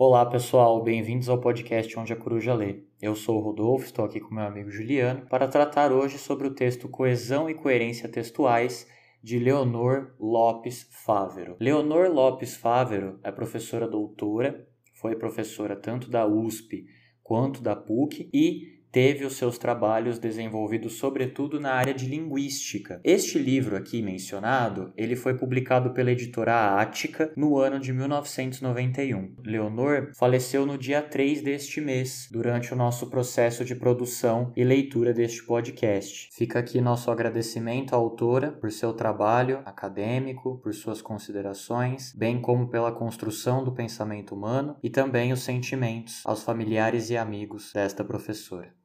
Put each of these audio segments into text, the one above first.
Olá pessoal, bem-vindos ao podcast Onde a Coruja Lê. Eu sou o Rodolfo, estou aqui com meu amigo Juliano para tratar hoje sobre o texto Coesão e Coerência Textuais de Leonor Lopes Fávero. Leonor Lopes Fávero é professora doutora, foi professora tanto da USP quanto da PUC e teve os seus trabalhos desenvolvidos sobretudo na área de linguística. Este livro aqui mencionado, ele foi publicado pela editora Ática no ano de 1991. Leonor faleceu no dia 3 deste mês, durante o nosso processo de produção e leitura deste podcast. Fica aqui nosso agradecimento à autora por seu trabalho acadêmico, por suas considerações, bem como pela construção do pensamento humano e também os sentimentos aos familiares e amigos desta professora.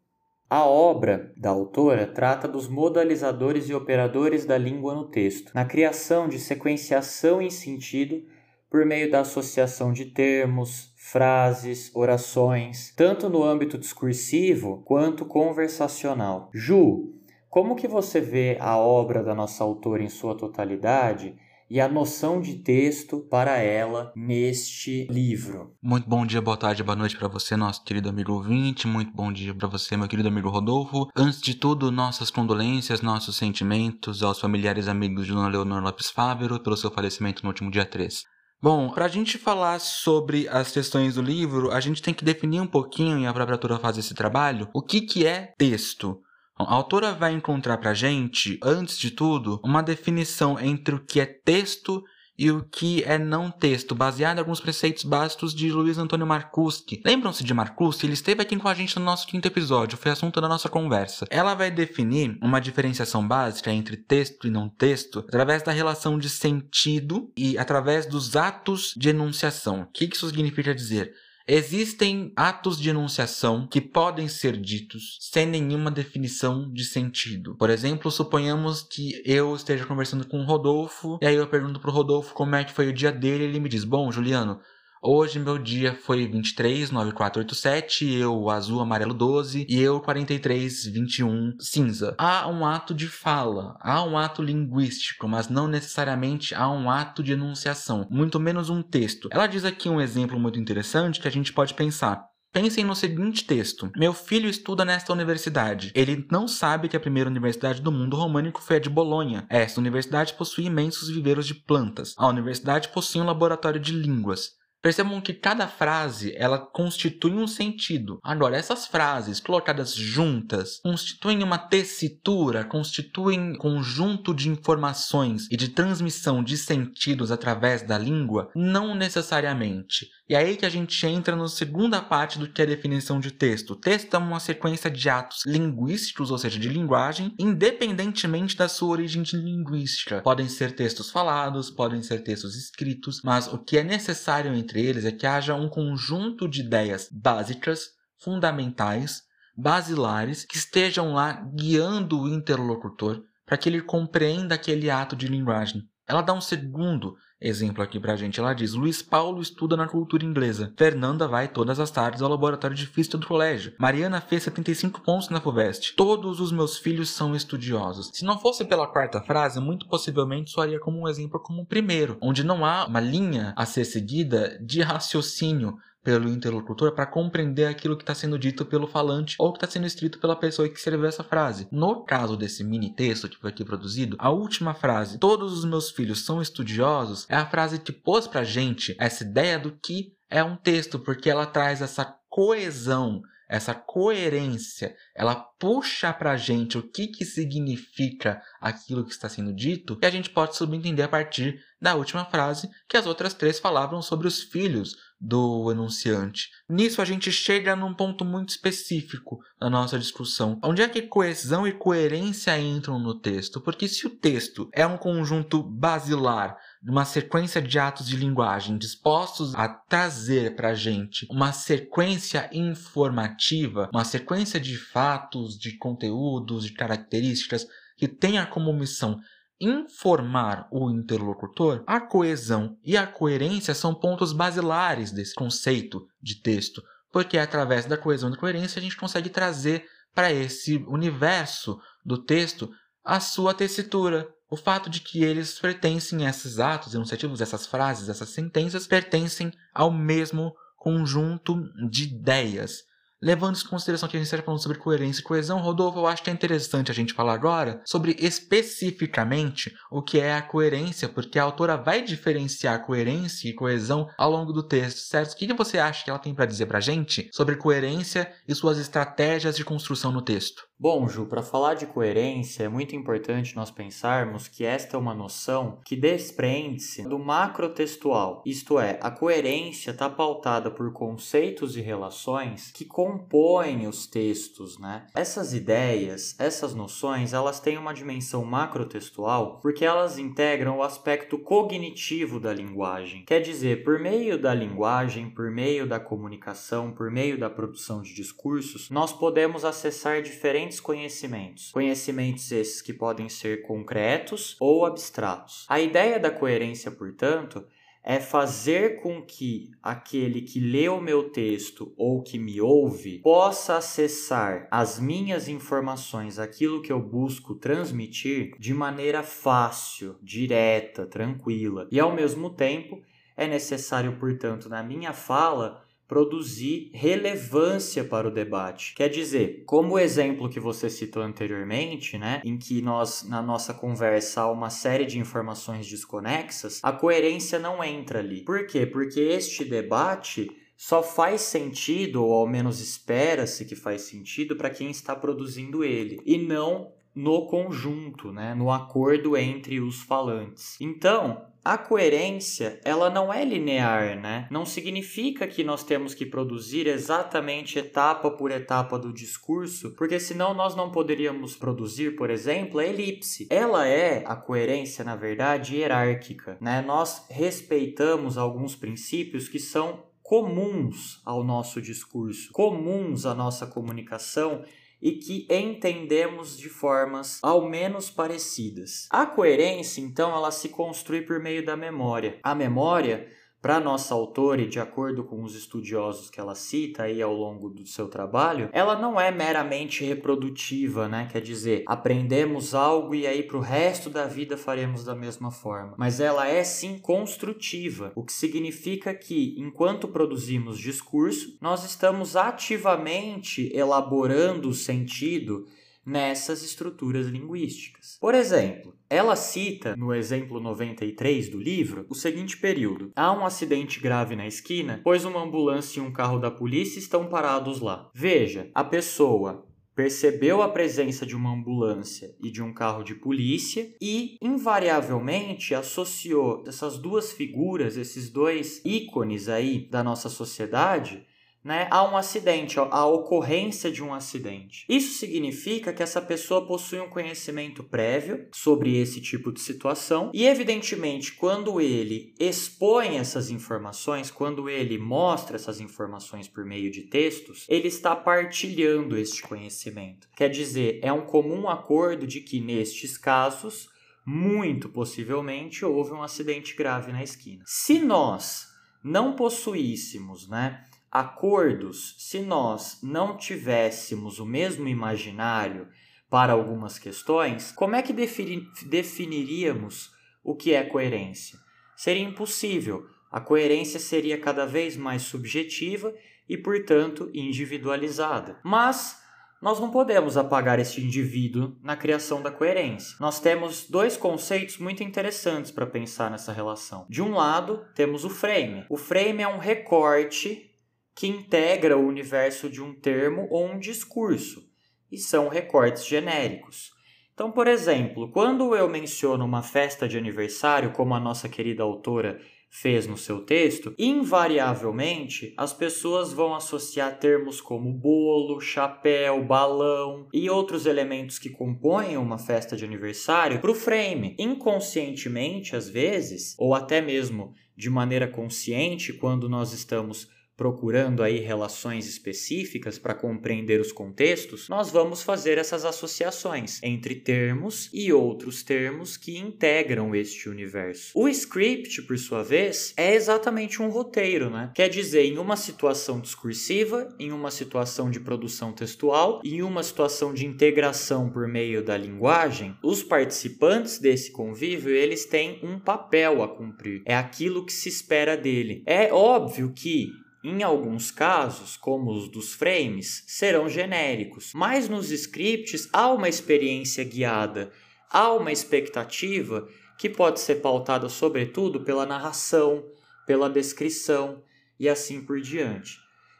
A obra da autora trata dos modalizadores e operadores da língua no texto, na criação de sequenciação em sentido por meio da associação de termos, frases, orações, tanto no âmbito discursivo quanto conversacional. Ju, como que você vê a obra da nossa autora em sua totalidade e a noção de texto para ela neste livro. Muito bom dia, boa tarde, boa noite para você, nosso querido amigo ouvinte. Muito bom dia para você, meu querido amigo Rodolfo. Antes de tudo, nossas condolências, nossos sentimentos aos familiares e amigos de Dona Leonor Lopes Fávero pelo seu falecimento no último dia 3. Bom, para a gente falar sobre as questões do livro, a gente tem que definir um pouquinho, e a própria autora faz esse trabalho, o que, que é texto. A autora vai encontrar para gente, antes de tudo, uma definição entre o que é texto e o que é não texto, baseado em alguns preceitos básicos de Luiz Antônio Marcuschi. Lembram-se de Marcuschi? Ele esteve aqui com a gente no nosso quinto episódio, foi assunto da nossa conversa. Ela vai definir uma diferenciação básica entre texto e não texto através da relação de sentido e através dos atos de enunciação. O que isso significa dizer? Existem atos de enunciação que podem ser ditos sem nenhuma definição de sentido. Por exemplo, suponhamos que eu esteja conversando com o Rodolfo e aí eu pergunto pro Rodolfo como é que foi o dia dele e ele me diz: "Bom, Juliano, Hoje meu dia foi 23, 9487, eu azul, amarelo 12 e eu 43, 21 cinza. Há um ato de fala, há um ato linguístico, mas não necessariamente há um ato de enunciação, muito menos um texto. Ela diz aqui um exemplo muito interessante que a gente pode pensar. Pensem no seguinte texto: Meu filho estuda nesta universidade. Ele não sabe que a primeira universidade do mundo românico foi a de Bolonha. Esta universidade possui imensos viveiros de plantas. A universidade possui um laboratório de línguas. Percebam que cada frase ela constitui um sentido. Agora, essas frases colocadas juntas constituem uma tessitura, constituem conjunto de informações e de transmissão de sentidos através da língua? Não necessariamente. E aí que a gente entra na segunda parte do que é definição de texto. Texto é uma sequência de atos linguísticos, ou seja, de linguagem, independentemente da sua origem linguística. Podem ser textos falados, podem ser textos escritos, mas o que é necessário entre entre eles é que haja um conjunto de ideias básicas, fundamentais, basilares, que estejam lá guiando o interlocutor para que ele compreenda aquele ato de linguagem. Ela dá um segundo exemplo aqui pra gente. Ela diz: Luiz Paulo estuda na cultura inglesa. Fernanda vai todas as tardes ao laboratório de física do colégio. Mariana fez 75 pontos na FUVEST. Todos os meus filhos são estudiosos. Se não fosse pela quarta frase, muito possivelmente soaria como um exemplo como o primeiro, onde não há uma linha a ser seguida de raciocínio pelo interlocutor para compreender aquilo que está sendo dito pelo falante ou que está sendo escrito pela pessoa que escreveu essa frase. No caso desse mini texto que foi aqui produzido, a última frase, todos os meus filhos são estudiosos, é a frase que pôs para gente essa ideia do que é um texto, porque ela traz essa coesão, essa coerência, ela puxa para a gente o que, que significa aquilo que está sendo dito, e a gente pode subentender a partir da última frase, que as outras três falavam sobre os filhos do enunciante. Nisso a gente chega num ponto muito específico na nossa discussão. Onde é que coesão e coerência entram no texto? Porque se o texto é um conjunto basilar uma sequência de atos de linguagem dispostos a trazer para a gente uma sequência informativa, uma sequência de fatos, de conteúdos, de características que tenha como missão informar o interlocutor, a coesão e a coerência são pontos basilares desse conceito de texto, porque através da coesão e da coerência a gente consegue trazer para esse universo do texto a sua tessitura, o fato de que eles pertencem a esses atos enunciativos, essas frases, essas sentenças, pertencem ao mesmo conjunto de ideias Levando em consideração que a gente está falando sobre coerência e coesão, Rodolfo, eu acho que é interessante a gente falar agora sobre especificamente o que é a coerência, porque a autora vai diferenciar coerência e coesão ao longo do texto, certo? O que você acha que ela tem para dizer para a gente sobre coerência e suas estratégias de construção no texto? Bom, Ju, para falar de coerência, é muito importante nós pensarmos que esta é uma noção que desprende-se do macrotextual, isto é, a coerência está pautada por conceitos e relações que compõem os textos, né? Essas ideias, essas noções, elas têm uma dimensão macrotextual porque elas integram o aspecto cognitivo da linguagem. Quer dizer, por meio da linguagem, por meio da comunicação, por meio da produção de discursos, nós podemos acessar diferentes diferentes conhecimentos. Conhecimentos esses que podem ser concretos ou abstratos. A ideia da coerência, portanto, é fazer com que aquele que lê o meu texto ou que me ouve possa acessar as minhas informações, aquilo que eu busco transmitir, de maneira fácil, direta, tranquila. E ao mesmo tempo, é necessário, portanto, na minha fala, produzir relevância para o debate. Quer dizer, como o exemplo que você citou anteriormente, né, em que nós na nossa conversa há uma série de informações desconexas, a coerência não entra ali. Por quê? Porque este debate só faz sentido, ou ao menos espera-se que faz sentido para quem está produzindo ele, e não no conjunto, né, no acordo entre os falantes. Então, a coerência, ela não é linear, né? Não significa que nós temos que produzir exatamente etapa por etapa do discurso, porque senão nós não poderíamos produzir, por exemplo, a elipse. Ela é a coerência, na verdade, hierárquica, né? Nós respeitamos alguns princípios que são comuns ao nosso discurso, comuns à nossa comunicação e que entendemos de formas ao menos parecidas. A coerência, então, ela se construi por meio da memória. A memória para nossa autora, e de acordo com os estudiosos que ela cita aí ao longo do seu trabalho, ela não é meramente reprodutiva, né? Quer dizer, aprendemos algo e aí para o resto da vida faremos da mesma forma. Mas ela é sim construtiva, o que significa que, enquanto produzimos discurso, nós estamos ativamente elaborando o sentido nessas estruturas linguísticas. Por exemplo, ela cita, no exemplo 93 do livro, o seguinte período: Há um acidente grave na esquina, pois uma ambulância e um carro da polícia estão parados lá. Veja, a pessoa percebeu a presença de uma ambulância e de um carro de polícia e invariavelmente associou essas duas figuras, esses dois ícones aí da nossa sociedade né, a um acidente, a ocorrência de um acidente. Isso significa que essa pessoa possui um conhecimento prévio sobre esse tipo de situação e, evidentemente, quando ele expõe essas informações, quando ele mostra essas informações por meio de textos, ele está partilhando este conhecimento. Quer dizer, é um comum acordo de que nestes casos, muito possivelmente houve um acidente grave na esquina. Se nós não possuíssemos, né, acordos se nós não tivéssemos o mesmo imaginário para algumas questões, como é que definiríamos o que é coerência? Seria impossível. A coerência seria cada vez mais subjetiva e, portanto, individualizada. Mas nós não podemos apagar este indivíduo na criação da coerência. Nós temos dois conceitos muito interessantes para pensar nessa relação. De um lado, temos o frame. O frame é um recorte que integra o universo de um termo ou um discurso, e são recortes genéricos. Então, por exemplo, quando eu menciono uma festa de aniversário, como a nossa querida autora fez no seu texto, invariavelmente as pessoas vão associar termos como bolo, chapéu, balão e outros elementos que compõem uma festa de aniversário para o frame. Inconscientemente, às vezes, ou até mesmo de maneira consciente, quando nós estamos procurando aí relações específicas para compreender os contextos, nós vamos fazer essas associações entre termos e outros termos que integram este universo. O script, por sua vez, é exatamente um roteiro, né? Quer dizer, em uma situação discursiva, em uma situação de produção textual em uma situação de integração por meio da linguagem, os participantes desse convívio, eles têm um papel a cumprir. É aquilo que se espera dele. É óbvio que em alguns casos, como os dos frames, serão genéricos, mas nos scripts há uma experiência guiada, há uma expectativa que pode ser pautada sobretudo pela narração, pela descrição e assim por diante.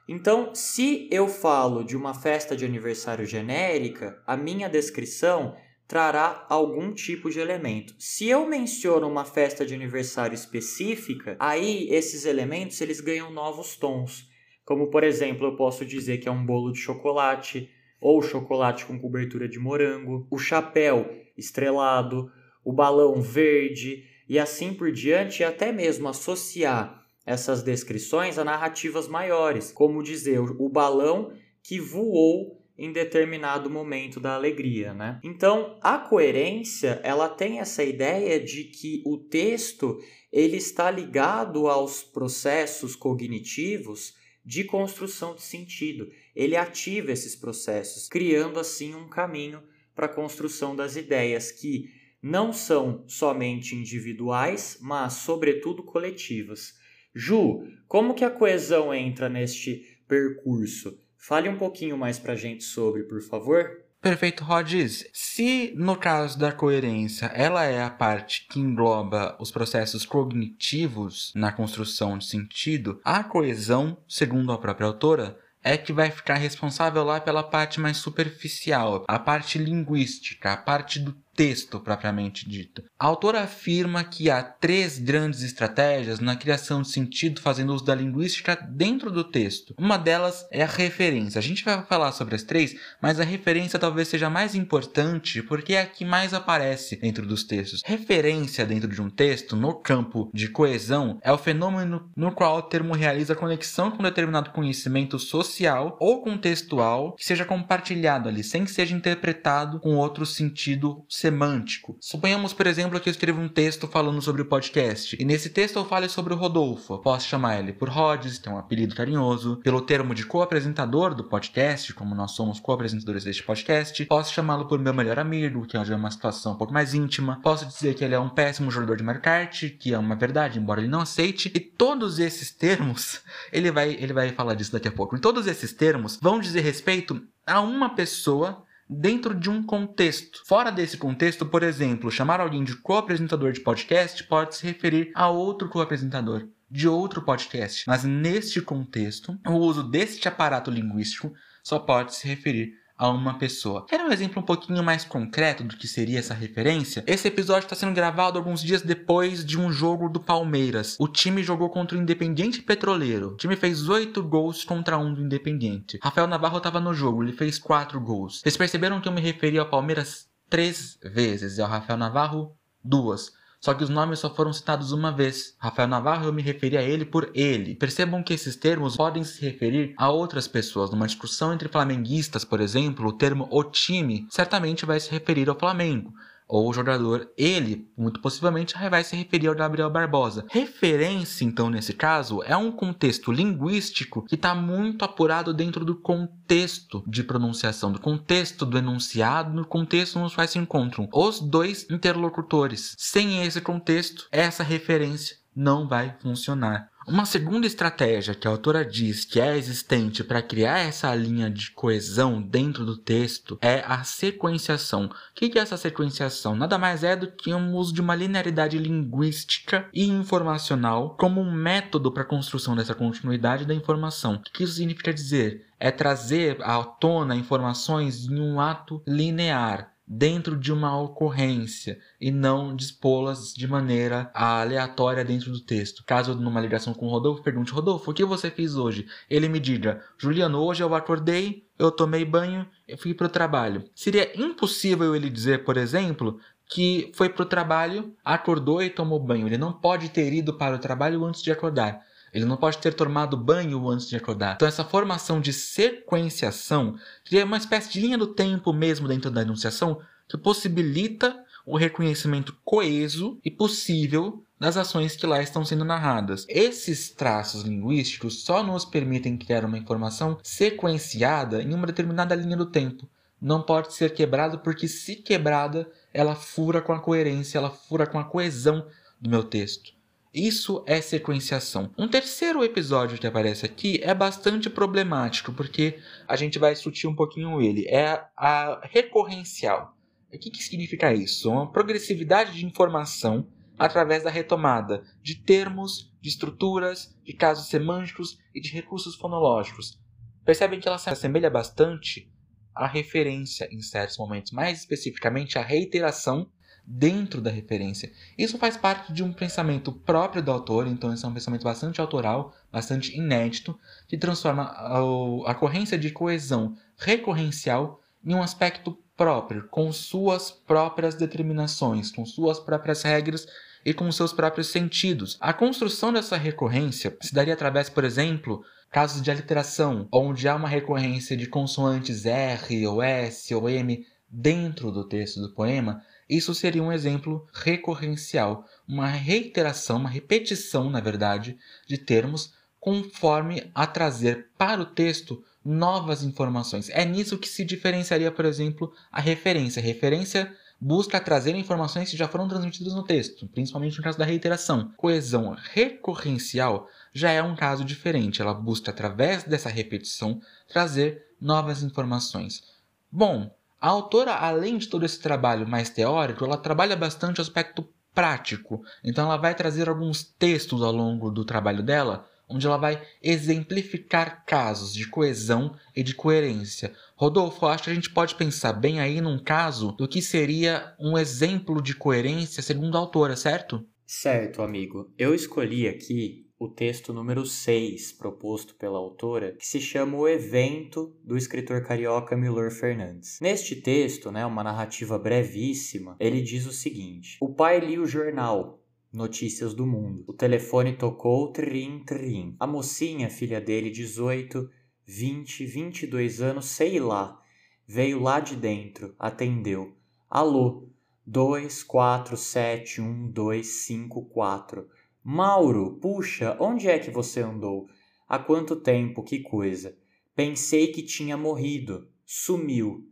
Então, se eu falo de uma festa de aniversário genérica, a minha descrição trará algum tipo de elemento. Se eu menciono uma festa de aniversário específica, aí esses elementos eles ganham novos tons. Como por exemplo, eu posso dizer que é um bolo de chocolate ou chocolate com cobertura de morango, o chapéu estrelado, o balão verde e assim por diante, e até mesmo associar essas descrições a narrativas maiores, como dizer o balão que voou em determinado momento da alegria, né? Então, a coerência, ela tem essa ideia de que o texto ele está ligado aos processos cognitivos de construção de sentido. Ele ativa esses processos, criando assim um caminho para a construção das ideias que não são somente individuais, mas sobretudo coletivas. Ju, como que a coesão entra neste percurso? Fale um pouquinho mais para a gente sobre, por favor. Perfeito, Rodis. Se no caso da coerência ela é a parte que engloba os processos cognitivos na construção de sentido, a coesão, segundo a própria autora, é que vai ficar responsável lá pela parte mais superficial, a parte linguística, a parte do texto propriamente dito. A autora afirma que há três grandes estratégias na criação de sentido fazendo uso da linguística dentro do texto. Uma delas é a referência. A gente vai falar sobre as três, mas a referência talvez seja mais importante porque é a que mais aparece dentro dos textos. Referência dentro de um texto, no campo de coesão, é o fenômeno no qual o termo realiza conexão com determinado conhecimento social ou contextual que seja compartilhado ali, sem que seja interpretado com outro sentido semântico. Suponhamos, por exemplo, que eu escrevo um texto falando sobre o podcast, e nesse texto eu falo sobre o Rodolfo. Posso chamar ele por Rhodes, tem um apelido carinhoso, pelo termo de co-apresentador do podcast, como nós somos co-apresentadores deste podcast. Posso chamá-lo por meu melhor amigo, que é uma situação um pouco mais íntima. Posso dizer que ele é um péssimo jogador de Mario Kart, que é uma verdade, embora ele não aceite. E todos esses termos, ele vai, ele vai falar disso daqui a pouco. E todos esses termos vão dizer respeito a uma pessoa dentro de um contexto. Fora desse contexto, por exemplo, chamar alguém de co-apresentador de podcast pode se referir a outro co-apresentador de outro podcast. Mas neste contexto, o uso deste aparato linguístico só pode se referir a uma pessoa. Quer um exemplo um pouquinho mais concreto do que seria essa referência? Esse episódio está sendo gravado alguns dias depois de um jogo do Palmeiras. O time jogou contra o Independiente Petroleiro. O time fez oito gols contra um do Independiente. Rafael Navarro estava no jogo, ele fez quatro gols. Vocês perceberam que eu me referi ao Palmeiras três vezes e ao Rafael Navarro duas. Só que os nomes só foram citados uma vez. Rafael Navarro eu me referi a ele por ele. Percebam que esses termos podem se referir a outras pessoas. Numa discussão entre flamenguistas, por exemplo, o termo o time certamente vai se referir ao Flamengo ou o jogador, ele, muito possivelmente, vai se referir ao Gabriel Barbosa. Referência, então, nesse caso, é um contexto linguístico que está muito apurado dentro do contexto de pronunciação, do contexto do enunciado, no contexto nos quais se encontram os dois interlocutores. Sem esse contexto, essa referência não vai funcionar. Uma segunda estratégia que a autora diz que é existente para criar essa linha de coesão dentro do texto é a sequenciação. O que é essa sequenciação? Nada mais é do que um uso de uma linearidade linguística e informacional como um método para a construção dessa continuidade da informação. O que isso significa dizer? É trazer à tona informações em um ato linear dentro de uma ocorrência e não dispô-las de maneira aleatória dentro do texto. Caso numa ligação com o Rodolfo, pergunte: Rodolfo, o que você fez hoje? Ele me diga: Juliano, hoje eu acordei, eu tomei banho e fui para o trabalho. Seria impossível ele dizer, por exemplo, que foi para o trabalho, acordou e tomou banho. Ele não pode ter ido para o trabalho antes de acordar. Ele não pode ter tomado banho antes de acordar. Então, essa formação de sequenciação cria uma espécie de linha do tempo mesmo dentro da enunciação que possibilita o reconhecimento coeso e possível das ações que lá estão sendo narradas. Esses traços linguísticos só nos permitem criar uma informação sequenciada em uma determinada linha do tempo. Não pode ser quebrada porque, se quebrada, ela fura com a coerência, ela fura com a coesão do meu texto. Isso é sequenciação. Um terceiro episódio que aparece aqui é bastante problemático, porque a gente vai discutir um pouquinho ele. É a recorrencial. O que, que significa isso? Uma progressividade de informação através da retomada de termos, de estruturas, de casos semânticos e de recursos fonológicos. Percebem que ela se assemelha bastante à referência em certos momentos, mais especificamente à reiteração dentro da referência. Isso faz parte de um pensamento próprio do autor, então esse é um pensamento bastante autoral, bastante inédito, que transforma a, ocorrência de coesão recorrencial em um aspecto próprio, com suas próprias determinações, com suas próprias regras e com seus próprios sentidos. A construção dessa recorrência se daria através, por exemplo, casos de aliteração, onde há uma recorrência de consoantes R ou S ou M dentro do texto do poema, isso seria um exemplo recorrencial, uma reiteração, uma repetição, na verdade, de termos conforme a trazer para o texto novas informações. É nisso que se diferenciaria, por exemplo, a referência. A referência busca trazer informações que já foram transmitidas no texto, principalmente no caso da reiteração. Coesão recorrencial já é um caso diferente, ela busca, através dessa repetição, trazer novas informações. Bom, a autora, além de todo esse trabalho mais teórico, ela trabalha bastante o aspecto prático. Então ela vai trazer alguns textos ao longo do trabalho dela, onde ela vai exemplificar casos de coesão e de coerência. Rodolfo, acho que a gente pode pensar bem aí num caso do que seria um exemplo de coerência segundo a autora, certo? Certo, amigo. Eu escolhi aqui o texto número 6, proposto pela autora, que se chama O Evento, do escritor carioca Milor Fernandes. Neste texto, né, uma narrativa brevíssima, ele diz o seguinte: O pai lia o jornal, Notícias do Mundo. O telefone tocou trim trim. A mocinha, filha dele, 18, 20, 22 anos, sei lá, veio lá de dentro, atendeu. Alô, 2, 4, 7, 1, 2, 5, 4. Mauro, puxa, onde é que você andou? Há quanto tempo, que coisa? Pensei que tinha morrido. Sumiu.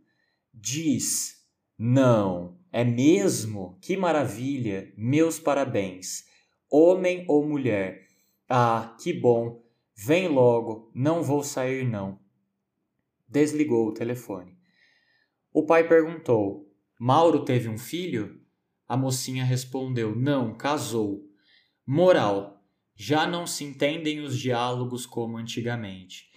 Diz. Não. É mesmo? Que maravilha! Meus parabéns. Homem ou mulher? Ah, que bom. Vem logo, não vou sair não. Desligou o telefone. O pai perguntou: Mauro teve um filho? A mocinha respondeu: Não, casou. Moral: já não se entendem os diálogos como antigamente.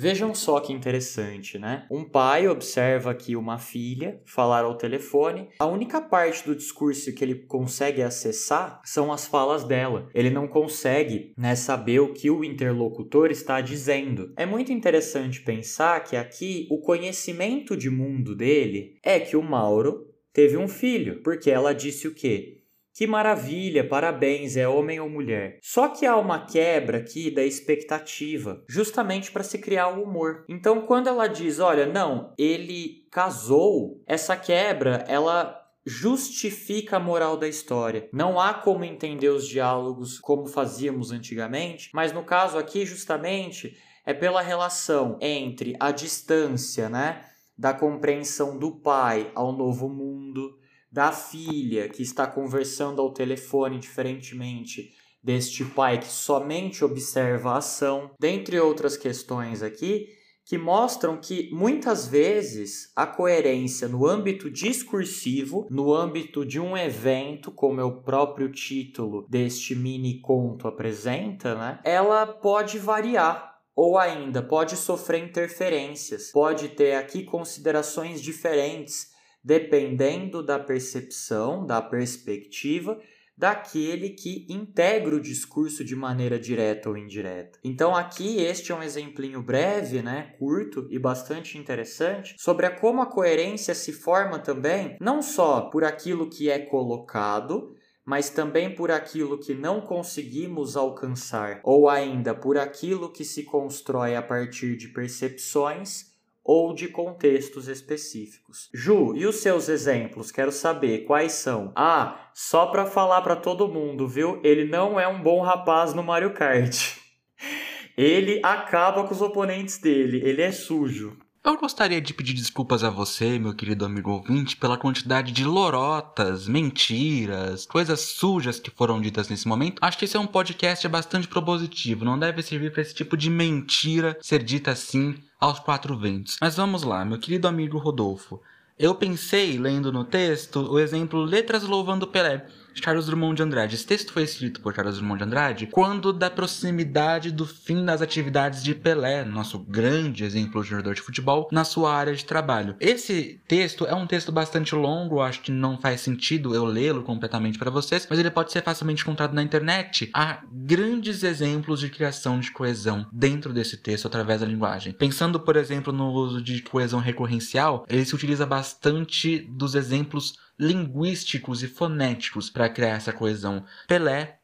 Vejam só que interessante, né? Um pai observa aqui uma filha falar ao telefone. A única parte do discurso que ele consegue acessar são as falas dela. Ele não consegue né, saber o que o interlocutor está dizendo. É muito interessante pensar que aqui o conhecimento de mundo dele é que o Mauro teve um filho, porque ela disse o quê? Que maravilha, parabéns, é homem ou mulher. Só que há uma quebra aqui da expectativa, justamente para se criar o humor. Então, quando ela diz, olha, não, ele casou, essa quebra, ela justifica a moral da história. Não há como entender os diálogos como fazíamos antigamente, mas no caso aqui, justamente, é pela relação entre a distância, né, da compreensão do pai ao novo mundo da filha que está conversando ao telefone diferentemente deste pai que somente observa a ação, dentre outras questões aqui, que mostram que muitas vezes a coerência no âmbito discursivo, no âmbito de um evento, como é o próprio título deste mini conto apresenta, né, ela pode variar ou ainda pode sofrer interferências, pode ter aqui considerações diferentes dependendo da percepção, da perspectiva daquele que integra o discurso de maneira direta ou indireta. Então aqui este é um exemplinho breve, né, curto e bastante interessante sobre a como a coerência se forma também não só por aquilo que é colocado, mas também por aquilo que não conseguimos alcançar, ou ainda por aquilo que se constrói a partir de percepções ou de contextos específicos. Ju, e os seus exemplos? Quero saber quais são. Ah, só para falar para todo mundo, viu? Ele não é um bom rapaz no Mario Kart. Ele acaba com os oponentes dele, ele é sujo. Eu gostaria de pedir desculpas a você, meu querido amigo ouvinte, pela quantidade de lorotas, mentiras, coisas sujas que foram ditas nesse momento. Acho que esse é um podcast bastante propositivo, não deve servir para esse tipo de mentira ser dita assim aos quatro ventos. Mas vamos lá, meu querido amigo Rodolfo. Eu pensei, lendo no texto, o exemplo Letras Louvando Pelé. Charles Drummond de Andrade. Esse texto foi escrito por Charles Drummond de Andrade quando da proximidade do fim das atividades de Pelé, nosso grande exemplo de jogador de futebol, na sua área de trabalho. Esse texto é um texto bastante longo, acho que não faz sentido eu lê-lo completamente para vocês, mas ele pode ser facilmente encontrado na internet. Há grandes exemplos de criação de coesão dentro desse texto através da linguagem. Pensando, por exemplo, no uso de coesão recorrencial, ele se utiliza bastante dos exemplos linguísticos e fonéticos para criar essa coesão. Pelé,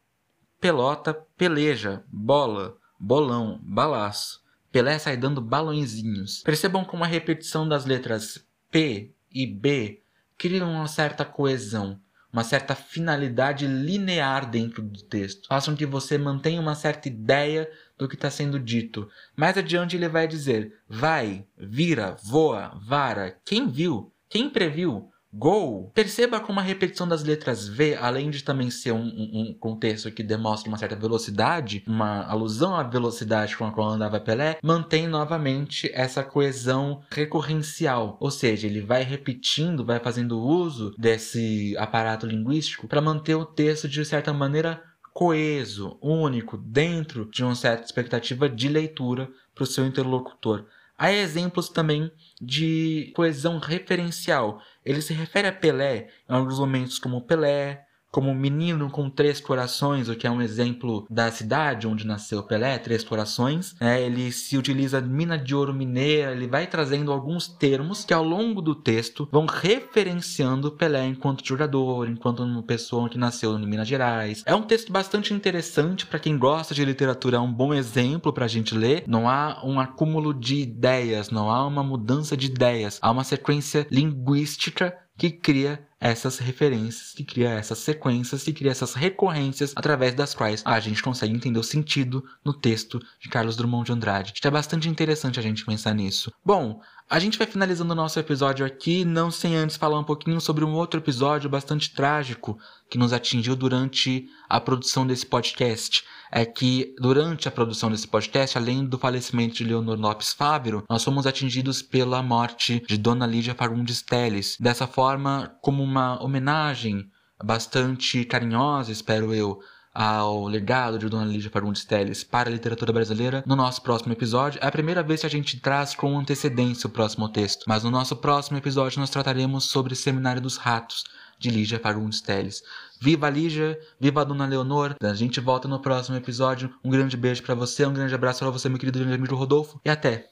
pelota, peleja, bola, bolão, balaço. Pelé sai dando balõezinhos. Percebam como a repetição das letras P e B criam uma certa coesão, uma certa finalidade linear dentro do texto. Façam que você mantenha uma certa ideia do que está sendo dito. Mais adiante ele vai dizer: vai, vira, voa, vara. Quem viu? Quem previu? Gol. Perceba como a repetição das letras V, além de também ser um, um, um, contexto que demonstra uma certa velocidade, uma alusão à velocidade com a qual andava Pelé, mantém novamente essa coesão recorrencial. Ou seja, ele vai repetindo, vai fazendo uso desse aparato linguístico para manter o texto de certa maneira coeso, único, dentro de uma certa expectativa de leitura para o seu interlocutor. Há exemplos também de coesão referencial. Ele se refere a Pelé em alguns momentos como Pelé, como um menino com três corações, o que é um exemplo da cidade onde nasceu Pelé, Três Corações. É, ele se utiliza mina de ouro mineira, ele vai trazendo alguns termos que ao longo do texto vão referenciando Pelé enquanto jogador, enquanto uma pessoa que nasceu em Minas Gerais. É um texto bastante interessante para quem gosta de literatura, é um bom exemplo para a gente ler. Não há um acúmulo de ideias, não há uma mudança de ideias, há uma sequência linguística que cria essas referências, que cria essas sequências, que cria essas recorrências através das quais a gente consegue entender o sentido no texto de Carlos Drummond de Andrade. Que é bastante interessante a gente pensar nisso. Bom, a gente vai finalizando o nosso episódio aqui, não sem antes falar um pouquinho sobre um outro episódio bastante trágico que nos atingiu durante a produção desse podcast. É que durante a produção desse podcast, além do falecimento de Leonor Lopes Fávero, nós fomos atingidos pela morte de Dona Lídia Fagundes Teles. Dessa forma, como uma homenagem bastante carinhosa, espero eu, ao legado de Dona Lígia Fagundes Telles para a literatura brasileira no nosso próximo episódio. É a primeira vez que a gente traz com antecedência o próximo texto, mas no nosso próximo episódio nós trataremos sobre Seminário dos Ratos, de Lígia Fagundes Telles. Viva Lígia, viva a Dona Leonor. A gente volta no próximo episódio. Um grande beijo para você, um grande abraço para você, meu querido amigo Rodolfo, e até!